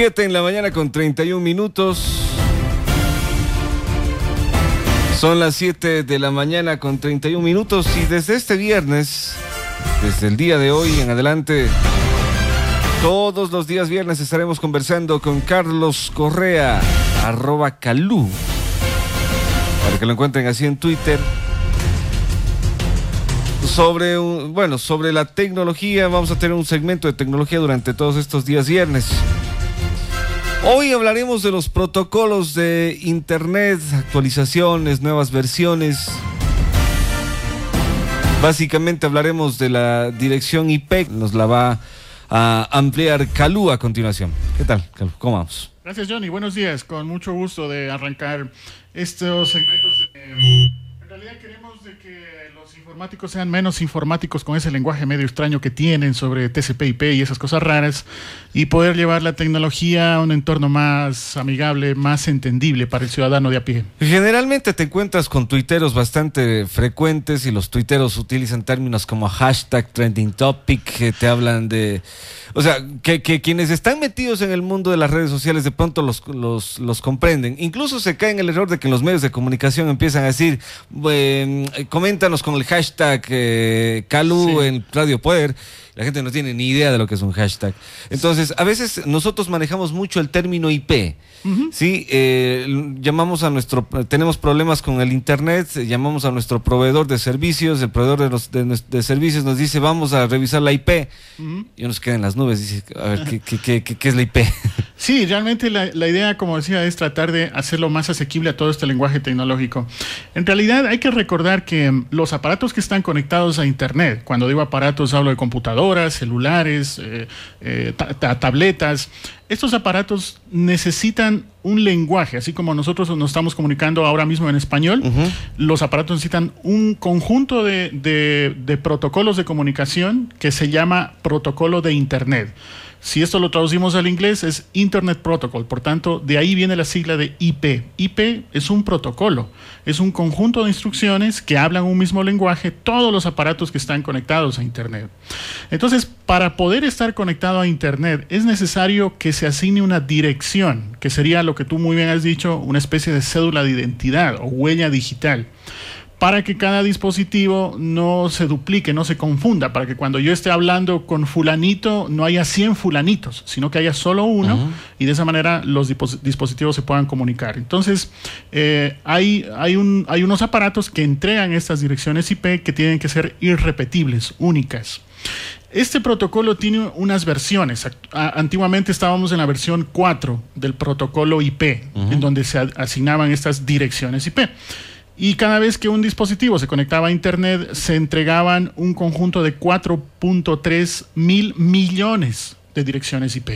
7 en la mañana con 31 minutos. Son las 7 de la mañana con 31 minutos y desde este viernes, desde el día de hoy en adelante, todos los días viernes estaremos conversando con Carlos Correa, arroba Calú, para que lo encuentren así en Twitter. Sobre, bueno, sobre la tecnología, vamos a tener un segmento de tecnología durante todos estos días viernes. Hoy hablaremos de los protocolos de Internet, actualizaciones, nuevas versiones. Básicamente hablaremos de la dirección IP, nos la va a ampliar Calú a continuación. ¿Qué tal, Calú? ¿Cómo vamos? Gracias, Johnny. Buenos días. Con mucho gusto de arrancar estos segmentos. De... En realidad queremos informáticos sean menos informáticos con ese lenguaje medio extraño que tienen sobre TCP/IP y esas cosas raras y poder llevar la tecnología a un entorno más amigable, más entendible para el ciudadano de a pie. Generalmente te encuentras con tuiteros bastante frecuentes y los tuiteros utilizan términos como hashtag trending topic que te hablan de, o sea, que, quienes están metidos en el mundo de las redes sociales de pronto los, los, los comprenden. Incluso se cae en el error de que los medios de comunicación empiezan a decir, coméntanos con el hashtag hashtag eh, Calu en Radio Poder. La gente no tiene ni idea de lo que es un hashtag. Entonces, a veces nosotros manejamos mucho el término IP. Sí, eh, llamamos a nuestro, tenemos problemas con el internet, llamamos a nuestro proveedor de servicios, el proveedor de, los, de, servicios nos dice vamos a revisar la IP y nos queda en las nubes, dice, a ver, ¿qué, qué, qué, qué es la IP? Sí, realmente la, la, idea, como decía, es tratar de hacerlo más asequible a todo este lenguaje tecnológico. En realidad hay que recordar que los aparatos que están conectados a Internet, cuando digo aparatos hablo de computadoras, celulares, eh, eh, tabletas, estos aparatos necesitan un lenguaje, así como nosotros nos estamos comunicando ahora mismo en español, los aparatos necesitan un conjunto de, de protocolos de comunicación que se llama protocolo de Internet. Si esto lo traducimos al inglés es Internet Protocol, por tanto, de ahí viene la sigla de IP. IP es un protocolo, es un conjunto de instrucciones que hablan un mismo lenguaje, todos los aparatos que están conectados a Internet. Entonces, para poder estar conectado a Internet es necesario que se asigne una dirección, que sería lo que tú muy bien has dicho, una especie de cédula de identidad o huella digital para que cada dispositivo no se duplique, no se confunda, para que cuando yo esté hablando con fulanito no haya 100 fulanitos, sino que haya solo uno y de esa manera los dispositivos se puedan comunicar. Entonces, eh, hay, hay, un, hay unos aparatos que entregan estas direcciones IP que tienen que ser irrepetibles, únicas. Este protocolo tiene unas versiones. Antiguamente estábamos en la versión 4 del protocolo IP, en donde se asignaban estas direcciones IP. Y cada vez que un dispositivo se conectaba a Internet, se entregaban un conjunto de 4.3 mil millones de direcciones IP.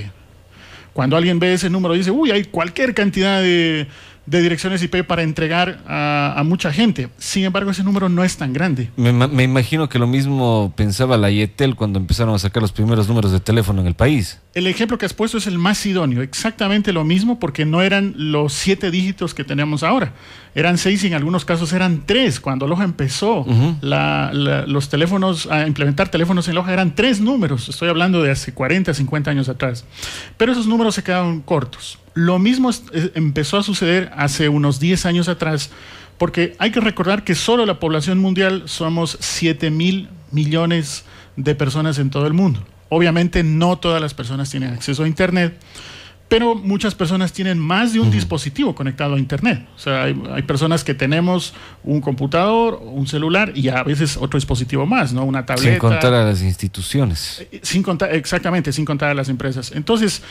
Cuando alguien ve ese número, dice, uy, hay cualquier cantidad de direcciones IP para entregar a, mucha gente. Sin embargo, ese número no es tan grande. Me, imagino que lo mismo pensaba la Yetel cuando empezaron a sacar los primeros números de teléfono en el país. El ejemplo que has puesto es el más idóneo, exactamente lo mismo, porque no eran los siete dígitos que tenemos ahora. Eran seis y en algunos casos eran tres. Cuando Loja empezó, los teléfonos, a implementar teléfonos en Loja eran tres números. Estoy hablando de hace 40, 50 años atrás. Pero esos números se quedaron cortos. Lo mismo empezó a suceder hace unos 10 años atrás, porque hay que recordar que solo la población mundial somos 7 mil millones de personas en todo el mundo. Obviamente no todas las personas tienen acceso a Internet, pero muchas personas tienen más de un dispositivo conectado a Internet. O sea, hay, personas que tenemos un computador, un celular y a veces otro dispositivo más, ¿no? Una tableta. Sin contar a las instituciones. Eh, sin contar, exactamente, sin contar a las empresas. Entonces,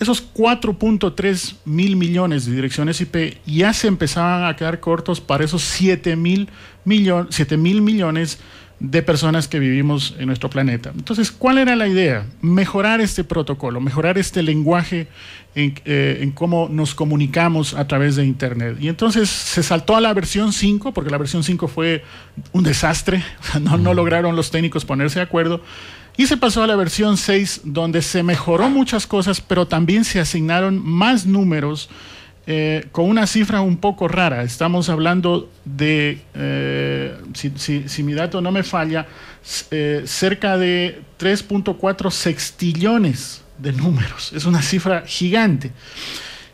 esos 4.3 mil millones de direcciones IP ya se empezaban a quedar cortos para esos 7 mil millones, 7 mil millones de personas que vivimos en nuestro planeta. Entonces, ¿cuál era la idea? Mejorar este protocolo, mejorar este lenguaje en, eh, cómo nos comunicamos a través de Internet. Y entonces se saltó a la versión 5, porque la versión 5 fue un desastre, no, no lograron los técnicos ponerse de acuerdo. Y se pasó a la versión 6, donde se mejoró muchas cosas, pero también se asignaron más números eh, con una cifra un poco rara. Estamos hablando de, eh, si, mi dato no me falla, eh, cerca de 3.4 sextillones de números. Es una cifra gigante.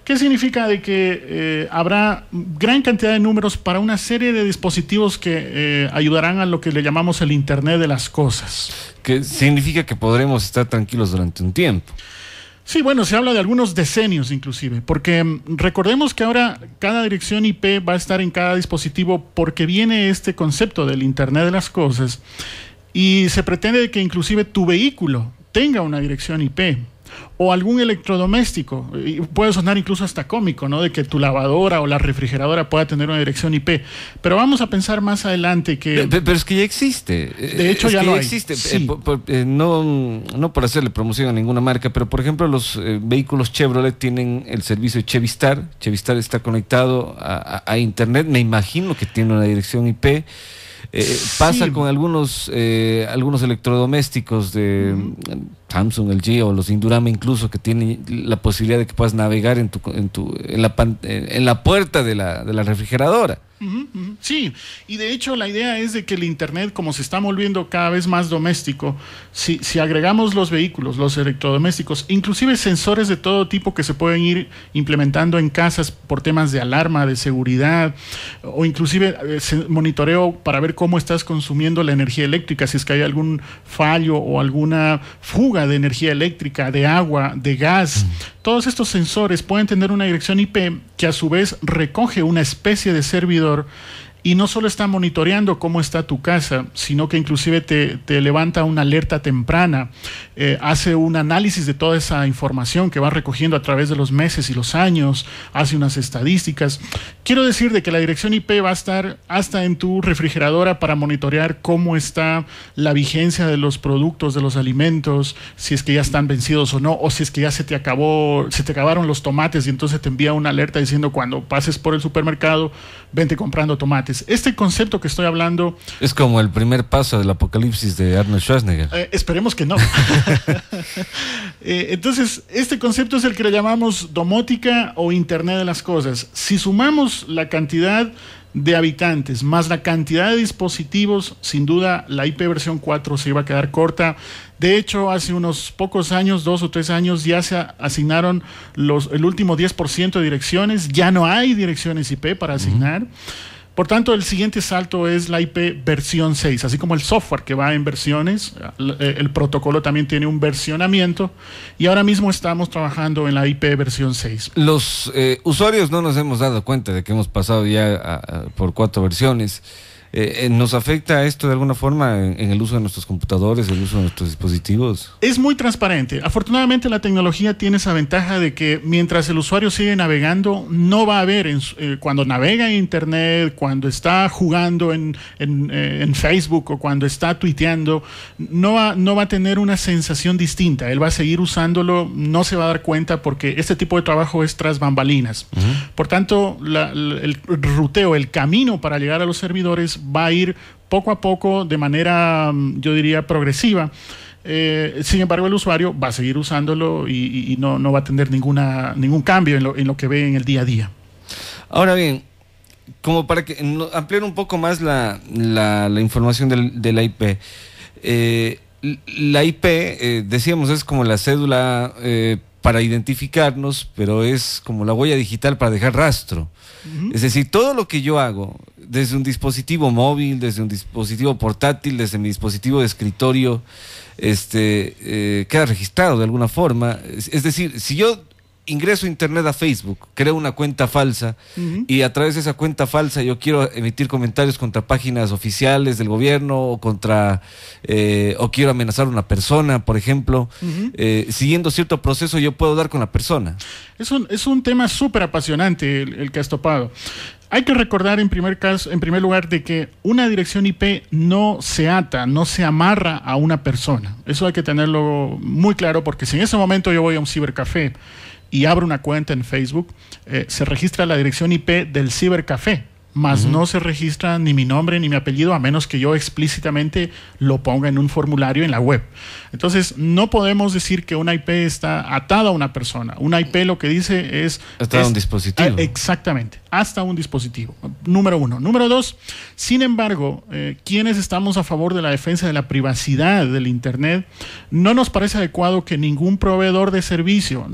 ¿Qué significa de que eh, habrá gran cantidad de números para una serie de dispositivos que eh, ayudarán a lo que le llamamos el Internet de las Cosas? Que significa que podremos estar tranquilos durante un tiempo. Sí, bueno, se habla de algunos decenios inclusive, porque mm, recordemos que ahora cada dirección IP va a estar en cada dispositivo porque viene este concepto del Internet de las Cosas y se pretende que inclusive tu vehículo tenga una dirección IP o algún electrodoméstico. Y puede sonar incluso hasta cómico, ¿no? De que tu lavadora o la refrigeradora pueda tener una dirección IP. Pero vamos a pensar más adelante que... Pero, es que ya existe. De hecho, ya lo existe. Eh, eh, no, no por hacerle promoción a ninguna marca, pero por ejemplo los eh, vehículos Chevrolet tienen el servicio Chevistar. Chevistar está conectado a Internet. Me imagino que tiene una dirección IP. Eh, pasa con algunos, eh, algunos electrodomésticos de Samsung, LG o los Indurama incluso que tienen la posibilidad de que puedas navegar en, tu, en, tu, en, la, la puerta de la, de la refrigeradora. Sí, y de hecho la idea es de que el Internet, como se está volviendo cada vez más doméstico, si, si, agregamos los vehículos, los electrodomésticos, inclusive sensores de todo tipo que se pueden ir implementando en casas por temas de alarma, de seguridad, o inclusive eh, monitoreo para ver cómo estás consumiendo la energía eléctrica, si es que hay algún fallo o alguna fuga de energía eléctrica, de agua, de gas. Todos estos sensores pueden tener una dirección IP que a su vez recoge una especie de servidor y no solo está monitoreando cómo está tu casa, sino que inclusive te, levanta una alerta temprana, eh, hace un análisis de toda esa información que va recogiendo a través de los meses y los años, hace unas estadísticas. Quiero decir de que la dirección IP va a estar hasta en tu refrigeradora para monitorear cómo está la vigencia de los productos, de los alimentos, si es que ya están vencidos o no, o si es que ya se te acabó, se te acabaron los tomates y entonces te envía una alerta diciendo cuando pases por el supermercado, vente comprando tomates este concepto que estoy hablando... Es como el primer paso del apocalipsis de Arnold Schwarzenegger. Eh, esperemos que no. Eh, entonces, este concepto es el que le llamamos domótica o Internet de las Cosas. Si sumamos la cantidad de habitantes más la cantidad de dispositivos, sin duda la IP versión 4 se iba a quedar corta. De hecho, hace unos pocos años, dos o tres años, ya se asignaron los, el último 10% de direcciones. Ya no hay direcciones IP para asignar. Por tanto, el siguiente salto es la IP versión 6, así como el software que va en versiones, eh, el protocolo también tiene un versionamiento y ahora mismo estamos trabajando en la IP versión 6. Los eh, usuarios no nos hemos dado cuenta de que hemos pasado ya por cuatro versiones. Eh, eh, ¿Nos afecta esto de alguna forma en, el uso de nuestros computadores, el uso de nuestros dispositivos? Es muy transparente. Afortunadamente la tecnología tiene esa ventaja de que mientras el usuario sigue navegando, no va a haber, eh, cuando navega en Internet, cuando está jugando en, Facebook o cuando está tuiteando, no va, no va a tener una sensación distinta. Él va a seguir usándolo, no se va a dar cuenta porque este tipo de trabajo es tras bambalinas. Por tanto, el ruteo, el camino para llegar a los servidores va a ir poco a poco de manera, mm, yo diría, progresiva. Eh, sin embargo, el usuario va a seguir usándolo y, no, va a tener ninguna, ningún cambio en lo, que ve en el día a día. Ahora bien, como para que ampliar un poco más la, información del, de la IP. Eh, la IP, eh, decíamos, es como la cédula para identificarnos, pero es como la huella digital para dejar rastro. Es decir, todo lo que yo hago, desde un dispositivo móvil, desde un dispositivo portátil, desde mi dispositivo de escritorio, este, eh, queda registrado de alguna forma. Es, decir, si yo ingreso a internet a Facebook, creo una cuenta falsa y a través de esa cuenta falsa yo quiero emitir comentarios contra páginas oficiales del gobierno o contra eh, o quiero amenazar a una persona, por ejemplo, eh, siguiendo cierto proceso yo puedo dar con la persona. Es un, es un tema súper apasionante el, que has topado. Hay que recordar en primer, caso, en primer lugar de que una dirección IP no se ata, no se amarra a una persona. Eso hay que tenerlo muy claro porque si en ese momento yo voy a un cibercafé y abro una cuenta en Facebook, eh, se registra la dirección IP del cibercafé más no se registra ni mi nombre ni mi apellido a menos que yo explícitamente lo ponga en un formulario en la web. Entonces, no podemos decir que una IP está atada a una persona. Una IP lo que dice es... Está a un dispositivo. Ah, exactamente. Hasta un dispositivo. Número uno. Número dos, sin embargo, eh, quienes estamos a favor de la defensa de la privacidad del Internet, no nos parece adecuado que ningún proveedor de servicio,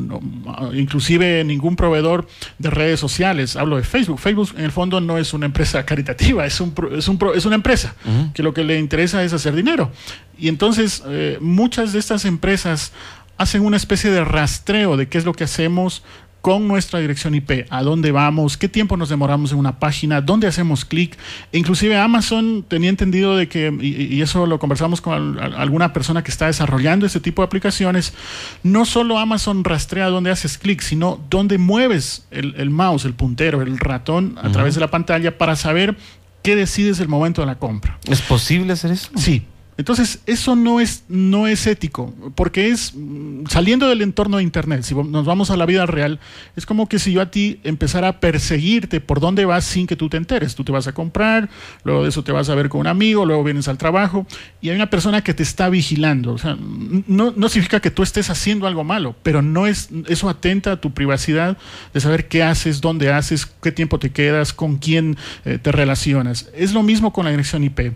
inclusive ningún proveedor de redes sociales, hablo de Facebook, Facebook en el fondo no es una empresa caritativa, es, un, es, un, es una empresa que lo que le interesa es hacer dinero. Y entonces eh, muchas de estas empresas hacen una especie de rastreo de qué es lo que hacemos con nuestra dirección IP, a dónde vamos, qué tiempo nos demoramos en una página, dónde hacemos clic. Inclusive Amazon tenía entendido de que, y, eso lo conversamos con alguna persona que está desarrollando este tipo de aplicaciones, no solo Amazon rastrea dónde haces clic, sino dónde mueves el, mouse, el puntero, el ratón a través de la pantalla para saber qué decides el momento de la compra. ¿Es posible hacer eso? Sí, entonces, eso no es, no es ético, porque es mm, saliendo del entorno de Internet, si nos vamos a la vida real, es como que si yo a ti empezara a perseguirte por dónde vas sin que tú te enteres. Tú te vas a comprar, luego de eso te vas a ver con un amigo, luego vienes al trabajo y hay una persona que te está vigilando. O sea, no, no significa que tú estés haciendo algo malo, pero no es, eso atenta a tu privacidad de saber qué haces, dónde haces, qué tiempo te quedas, con quién eh, te relacionas. Es lo mismo con la dirección IP.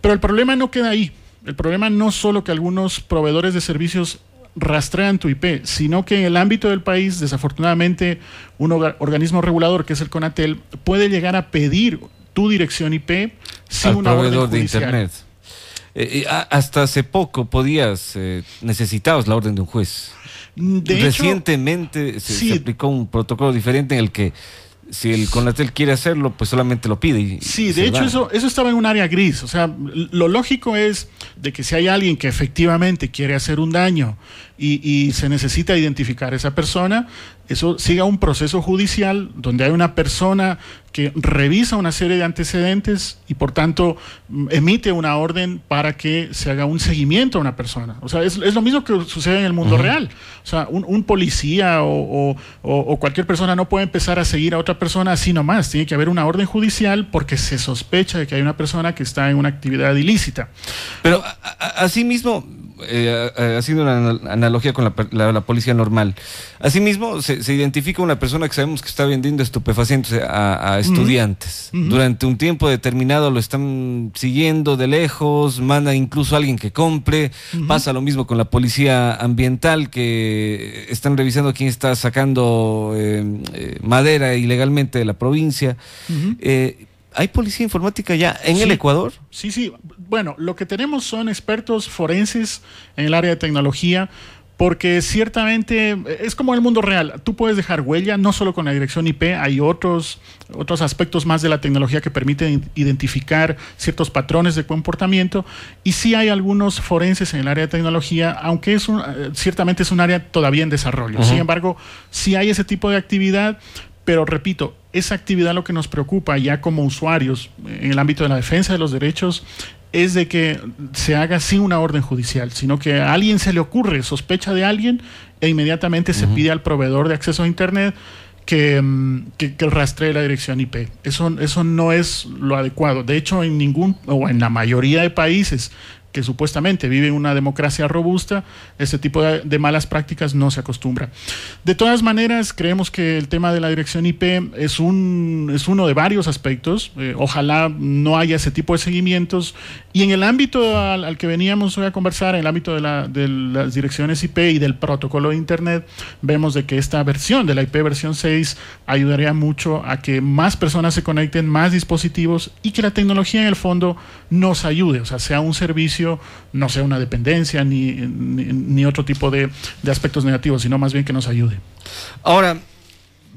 Pero el problema no queda ahí. El problema no solo que algunos proveedores de servicios rastrean tu IP, sino que en el ámbito del país, desafortunadamente, un organismo regulador, que es el CONATEL, puede llegar a pedir tu dirección IP sin un proveedor de Internet. Eh, hasta hace poco podías, eh, necesitabas la orden de un juez. Recientemente se, aplicó un protocolo diferente en el que si el Conatel quiere hacerlo, pues solamente lo pide. Y, sí, de hecho eso, eso estaba en un área gris. O sea, lo lógico es de que si hay alguien que efectivamente quiere hacer un daño y, se necesita identificar a esa persona, eso siga un proceso judicial donde hay una persona que revisa una serie de antecedentes y por tanto mm, emite una orden para que se haga un seguimiento a una persona. O sea, es, lo mismo que sucede en el mundo real. O sea, un, policía o, cualquier persona no puede empezar a seguir a otra persona así nomás. Tiene que haber una orden judicial porque se sospecha de que hay una persona que está en una actividad ilícita. Pero asimismo, eh, eh, haciendo una analogía con la, policía normal. Asimismo, se, se, identifica una persona que sabemos que está vendiendo estupefacientes a, estudiantes. Durante un tiempo determinado lo están siguiendo de lejos, manda incluso a alguien que compre. Pasa lo mismo con la policía ambiental, que están revisando quién está sacando eh, madera ilegalmente de la provincia. ¿Hay policía informática ya en el Ecuador? Sí, sí. Bueno, lo que tenemos son expertos forenses en el área de tecnología, porque ciertamente es como el mundo real. Tú puedes dejar huella, no solo con la dirección IP, hay otros, otros aspectos más de la tecnología que permiten identificar ciertos patrones de comportamiento. Y sí hay algunos forenses en el área de tecnología, aunque es eh, ciertamente es un área todavía en desarrollo. Sin embargo, sí hay ese tipo de actividad, pero repito, esa actividad lo que nos preocupa ya como usuarios en el ámbito de la defensa de los derechos es de que se haga sin una orden judicial, sino que a alguien se le ocurre, sospecha de alguien e inmediatamente se pide al proveedor de acceso a Internet que, mm, que, que, rastree la dirección IP. Eso, eso no es lo adecuado. De hecho, en ningún o en la mayoría de países que supuestamente vive una democracia robusta, ese tipo de, malas prácticas no se acostumbra. De todas maneras, creemos que el tema de la dirección IP es, un, es uno de varios aspectos. Eh, ojalá no haya ese tipo de seguimientos. Y en el ámbito al, que veníamos hoy a conversar, en el ámbito de, la, de, las direcciones IP y del protocolo de Internet, vemos de que esta versión de la IP versión 6 ayudaría mucho a que más personas se conecten, más dispositivos y que la tecnología en el fondo nos ayude, o sea, sea un servicio no sea una dependencia ni, ni, otro tipo de, de, aspectos negativos, sino más bien que nos ayude. Ahora,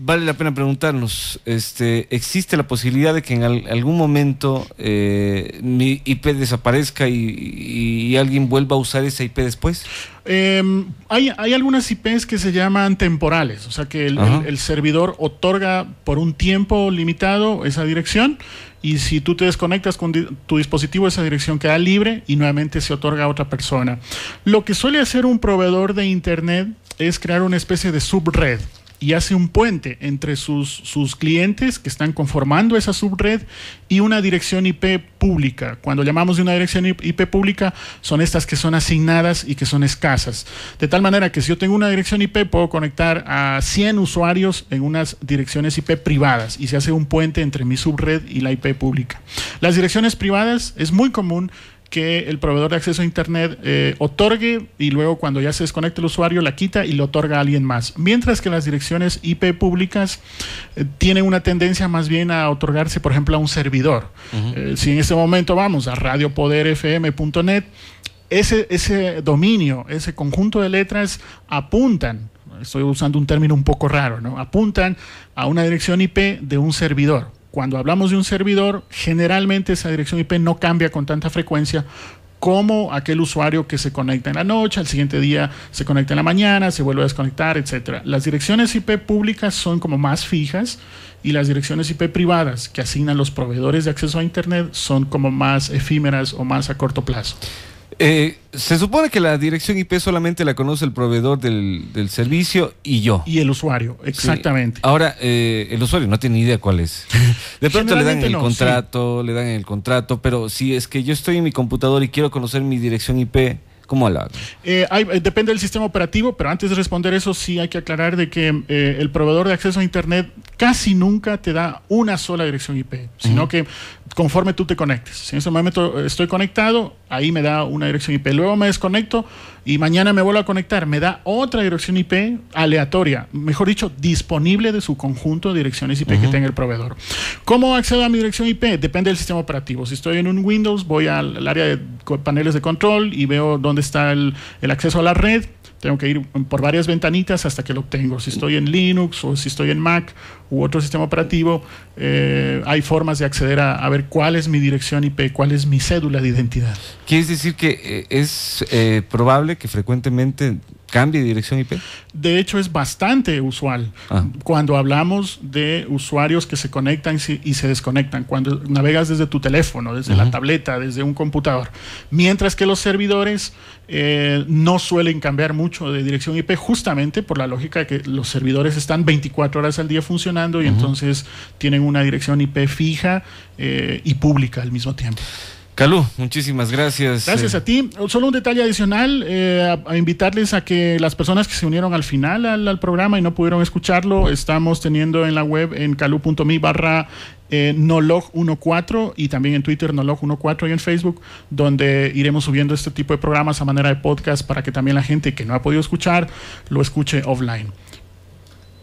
vale la pena preguntarnos, este, ¿existe la posibilidad de que en algún momento eh, mi IP desaparezca y, alguien vuelva a usar esa IP después? Em, hay, hay, algunas IPs que se llaman temporales, o sea que el, el, servidor otorga por un tiempo limitado esa dirección y si tú te desconectas con tu dispositivo, esa dirección queda libre y nuevamente se otorga a otra persona. Lo que suele hacer un proveedor de Internet es crear una especie de subred. Y hace un puente entre sus, sus clientes que están conformando esa subred y una dirección IP pública. Cuando llamamos de una dirección IP pública, son estas que son asignadas y que son escasas. De tal manera que si yo tengo una dirección IP, puedo conectar a 100 usuarios en unas direcciones IP privadas y se hace un puente entre mi subred y la IP pública. Las direcciones privadas es muy común que el proveedor de acceso a Internet eh, otorgue y luego cuando ya se desconecta el usuario la quita y lo otorga a alguien más. Mientras que las direcciones IP públicas eh, tienen una tendencia más bien a otorgarse, por ejemplo, a un servidor. Eh, si en este momento vamos a radiopoderfm.net, ese, ese dominio, ese conjunto de letras apuntan estoy usando un término un poco raro, ¿no? Apuntan a una dirección IP de un servidor cuando hablamos de un servidor, generalmente esa dirección IP no cambia con tanta frecuencia como aquel usuario que se conecta en la noche, al siguiente día se conecta en la mañana, se vuelve a desconectar, etc. Las direcciones IP públicas son como más fijas y las direcciones IP privadas que asignan los proveedores de acceso a Internet son como más efímeras o más a corto plazo. Eh, se supone que la dirección IP solamente la conoce el proveedor del, servicio y yo. Y el usuario, exactamente. Ahora, eh, el usuario no tiene ni idea cuál es. De pronto le dan el contrato, le dan el contrato, pero si es que yo estoy en mi computador y quiero conocer mi dirección IP, ¿Cómo la eh, depende del sistema operativo, pero antes de responder eso sí hay que aclarar de que el proveedor de acceso a Internet casi nunca te da una sola dirección IP, sino que conforme tú te conectes. Si en ese momento estoy conectado, ahí me da una dirección IP. Luego me desconecto y mañana me vuelvo a conectar. Me da otra dirección IP aleatoria, mejor dicho, disponible de su conjunto de direcciones IP que tenga el proveedor. ¿Cómo accedo a mi dirección IP? Depende del sistema operativo. Si estoy en un Windows, voy al área de paneles de control y veo dónde está el, el acceso a la red tengo que ir por varias ventanitas hasta que lo obtengo. Si estoy en Linux o si estoy en Mac u otro sistema operativo, eh, hay formas de acceder a, ver cuál es mi dirección IP, cuál es mi cédula de identidad. ¿Quieres decir que eh, es eh, probable que frecuentemente cambie de dirección IP? De hecho, es bastante usual ah. cuando hablamos de usuarios que se conectan y se desconectan, cuando navegas desde tu teléfono, desde la tableta, desde un computador. Mientras que los servidores eh, no suelen cambiar mucho de dirección IP justamente por la lógica de que los servidores están 24 horas al día funcionando y entonces tienen una dirección IP fija eh, y pública al mismo tiempo. Calú, muchísimas gracias. Gracias a ti. Solo un detalle adicional, eh, a, invitarles a que las personas que se unieron al final al, programa y no pudieron escucharlo, estamos teniendo en la web en calú.me barra eh, nolog14 y también en Twitter nolog14 y en Facebook, donde iremos subiendo este tipo de programas a manera de podcast para que también la gente que no ha podido escuchar lo escuche offline.